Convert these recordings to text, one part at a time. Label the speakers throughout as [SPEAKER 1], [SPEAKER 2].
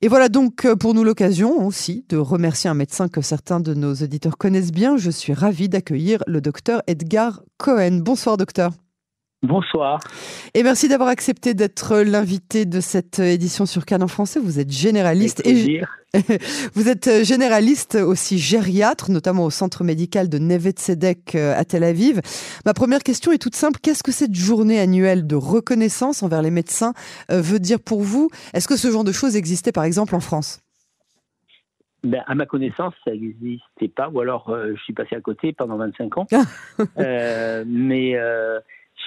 [SPEAKER 1] Et voilà donc euh, pour nous l'occasion aussi de remercier un médecin que certains de nos auditeurs connaissent bien. Je suis ravie d'accueillir le docteur Edgar Cohen. Bonsoir docteur.
[SPEAKER 2] Bonsoir.
[SPEAKER 1] Et merci d'avoir accepté d'être l'invité de cette édition sur Cannes en français. Vous êtes généraliste
[SPEAKER 2] et
[SPEAKER 1] vous êtes généraliste aussi gériatre, notamment au centre médical de Neve Tzedek euh, à Tel Aviv. Ma première question est toute simple. Qu'est-ce que cette journée annuelle de reconnaissance envers les médecins euh, veut dire pour vous? Est-ce que ce genre de choses existait par exemple en France?
[SPEAKER 2] Ben, à ma connaissance, ça n'existait pas, ou alors euh, je suis passé à côté pendant 25 ans. mais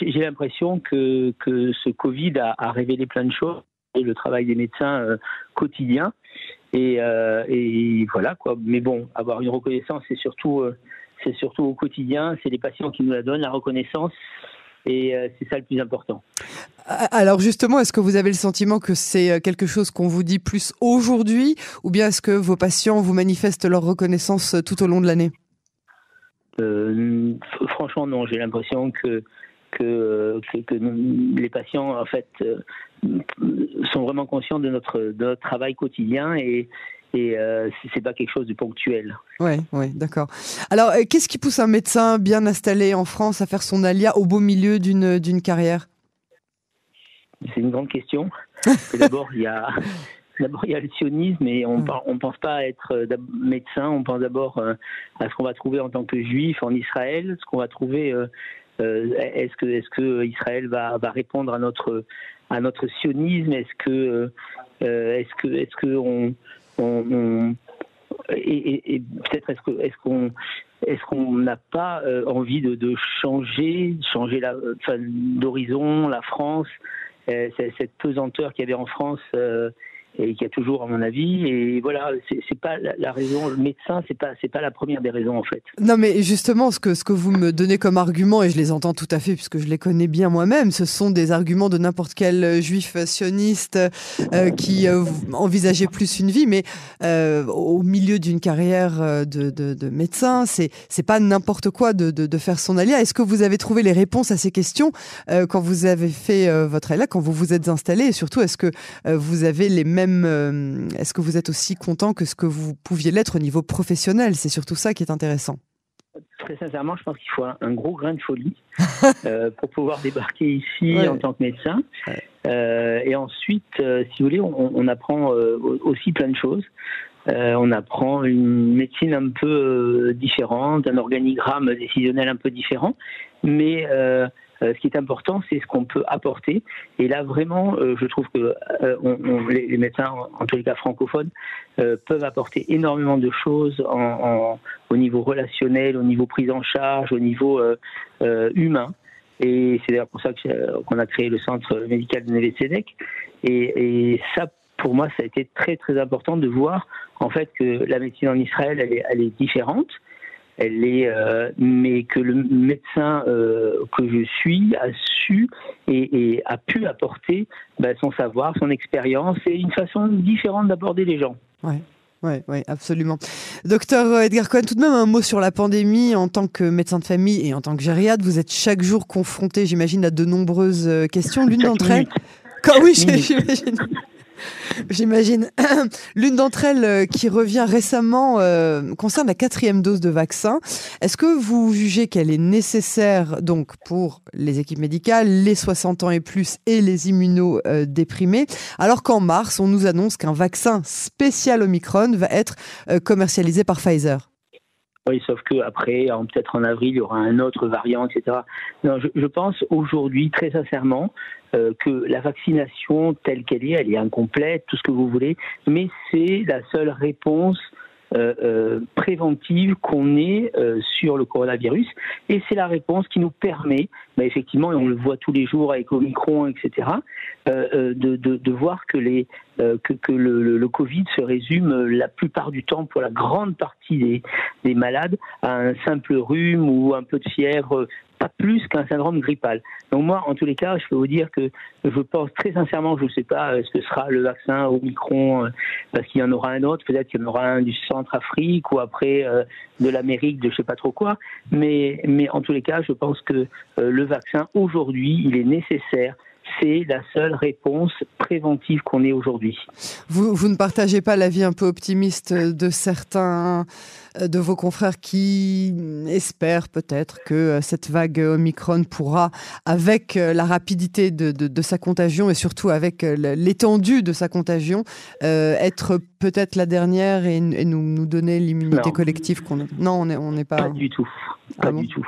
[SPEAKER 2] j'ai l'impression que, que ce Covid a, révélé plein de choses et le travail des médecins euh, quotidien. Et, euh, et, voilà quoi. Mais bon, avoir une reconnaissance, c'est surtout, euh, c'est surtout au quotidien. C'est les patients qui nous la donnent la reconnaissance. Et c'est ça le plus important.
[SPEAKER 1] Alors justement, est-ce que vous avez le sentiment que c'est quelque chose qu'on vous dit plus aujourd'hui, ou bien est-ce que vos patients vous manifestent leur reconnaissance tout au long de l'année?
[SPEAKER 2] Franchement, non. J'ai l'impression que que, que, les patients en fait euh, sont vraiment conscients de notre, de notre travail quotidien et, et euh, c'est pas quelque chose de ponctuel.
[SPEAKER 1] Oui, ouais, d'accord. Alors, euh, qu'est-ce qui pousse un médecin bien installé en France à faire son alia au beau milieu d'une d'une carrière?
[SPEAKER 2] C'est une grande question. D'abord, il y a D'abord, il y a le sionisme et on ne mm. pense pas à être euh, médecin, on pense d'abord à ce qu'on va trouver en tant que juif en Israël, ce qu'on va trouver est-ce que, que Israël va, répondre à notre, sionisme? Est-ce euh, qu'on, est-ce n'a pas euh, envie de, de, changer, changer la, d'horizon, la France, cette pesanteur qu'il y avait en France et qui a toujours, à mon avis. Et voilà, c'est pas la, raison. Le médecin, c'est pas pas la première des raisons en fait.
[SPEAKER 1] Non, mais justement, ce que ce que vous me donnez comme argument, et je les entends tout à fait puisque je les connais bien moi-même, ce sont des arguments de n'importe quel euh, juif sioniste euh, qui euh, envisageait plus une vie, mais au milieu d'une carrière de, de, de médecin, c'est c'est pas n'importe quoi de, de, de, faire son alia. Est-ce que vous avez trouvé les réponses à ces questions quand vous avez fait votre alia, quand vous vous êtes installé, et surtout, est-ce que vous avez les mêmes euh, est-ce que vous êtes aussi content que ce que vous pouviez l'être au niveau professionnel? C'est surtout ça qui est intéressant.
[SPEAKER 2] Très sincèrement, je pense qu'il faut un, gros grain de folie euh, pour pouvoir débarquer ici en tant que médecin. Euh, et ensuite, si vous voulez, on, apprend aussi plein de choses. On apprend une médecine un peu différente, un organigramme décisionnel un peu différent, mais euh, ce qui est important, c'est ce qu'on peut apporter. Et là, vraiment, euh, je trouve que euh, les, médecins, en tous les cas francophones, peuvent apporter énormément de choses au niveau relationnel, au niveau prise en charge, au niveau humain. Et c'est d'ailleurs pour ça qu'on a créé le centre médical de Neve Et, et, ça, pour moi, ça a été très très important de voir en fait que la médecine en Israël, elle est, elle est différente elle est, euh, mais que le médecin euh, que je suis a su et, a pu apporter bah, son savoir, son expérience et une façon différente d'aborder les gens.
[SPEAKER 1] Ouais. Oui, ouais, absolument. Docteur Edgar Cohen, tout de même un mot sur la pandémie. En tant que médecin de famille et en tant que gériade, vous êtes chaque jour confronté, j'imagine, à de nombreuses euh, questions. L'une d'entre elles. oui, j'imagine. J'imagine. L'une d'entre elles euh, qui revient récemment euh, concerne la quatrième dose de vaccin. Est-ce que vous jugez qu'elle est nécessaire donc pour les équipes médicales, les 60 ans et plus et les immunodéprimés, alors qu'en mars, on nous annonce qu'un vaccin spécial Omicron va être euh, commercialisé par Pfizer?
[SPEAKER 2] Oui, sauf qu'après, peut-être en avril, il y aura un autre variant, etc. Non, je, je pense aujourd'hui, très sincèrement, euh, que la vaccination telle qu'elle est, elle est incomplète, tout ce que vous voulez, mais c'est la seule réponse euh, euh, préventive qu'on ait sur le coronavirus. Et c'est la réponse qui nous permet, bah, effectivement, et on le voit tous les jours avec Omicron, etc., de, de, de, voir que, les, que, que le, le, Covid se résume la plupart du temps, pour la grande partie des, des malades, à un simple rhume ou un peu de fièvre pas plus qu'un syndrome grippal. Donc moi, en tous les cas, je peux vous dire que je pense très sincèrement, je ne sais pas euh, ce que sera le vaccin Omicron, euh, parce qu'il y en aura un autre, peut-être qu'il y en aura un du centre-Afrique ou après euh, de l'Amérique, de je ne sais pas trop quoi, mais, mais en tous les cas, je pense que le vaccin, aujourd'hui, il est nécessaire c'est la seule réponse préventive qu'on ait aujourd'hui.
[SPEAKER 1] Vous, vous, ne partagez pas l'avis un peu optimiste de certains euh, de vos confrères qui espèrent peut-être que euh, cette vague Omicron pourra, avec euh, la rapidité de, de, sa contagion et surtout avec l'étendue de sa contagion, être peut-être la dernière et, nous, nous, donner l'immunité collective qu'on Non, on n'est pas.
[SPEAKER 2] Pas du tout. Ah pas du tout.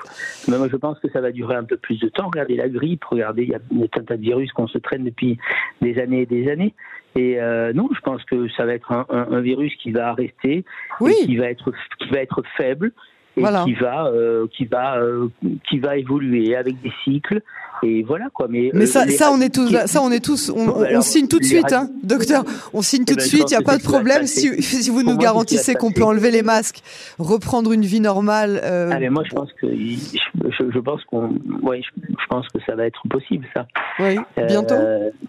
[SPEAKER 2] Mais moi, je pense que ça va durer un peu plus de temps. Regardez la grippe, regardez, il y a un tas de virus qu'on se traîne depuis des années et des années. Et euh, non, je pense que ça va être un, un, virus qui va rester,
[SPEAKER 1] oui.
[SPEAKER 2] qui va être qui va être faible et qui va euh, qui va euh, qui va évoluer avec des cycles. Et voilà quoi. Mais
[SPEAKER 1] mais ça, ça on est tous ça on est tous on, on, signe tout de suite hein, docteur on signe tout de suite il n'y a pas de problème. si, si vous nous garantissez qu'on peut enlever les masques reprendre une vie normale
[SPEAKER 2] ah, mais moi je pense que je, je pense qu'on ouais, je, pense que ça va être possible ça.
[SPEAKER 1] Oui bientôt.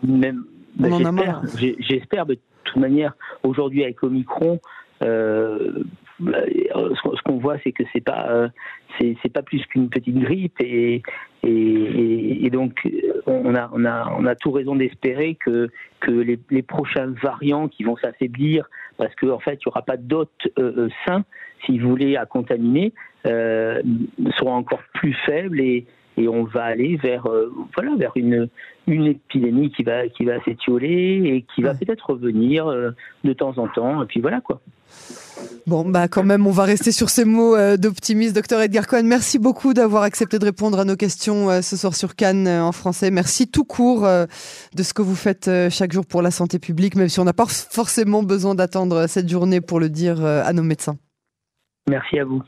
[SPEAKER 2] même J'espère, de toute manière, aujourd'hui avec Omicron, euh, ce qu'on voit, c'est que c'est pas, euh, c'est pas plus qu'une petite grippe et, et, donc on a, on a, on a tout raison d'espérer que, que les, les, prochains variants qui vont s'affaiblir, parce qu'en en fait, il n'y aura pas d'hôtes euh, sains, si vous voulez, à contaminer, seront encore plus faibles et, et on va aller vers euh, voilà vers une une épidémie qui va qui va s'étioler et qui va peut-être revenir euh, de temps en temps et puis voilà quoi.
[SPEAKER 1] Bon, bah quand même, on va rester sur ces mots euh, d'optimisme. Docteur Edgar Cohen, merci beaucoup d'avoir accepté de répondre à nos questions ce soir sur Cannes en français. Merci tout court de ce que vous faites chaque jour pour la santé publique, même si on n'a pas forcément besoin d'attendre cette journée pour le dire à nos médecins.
[SPEAKER 2] Merci à vous.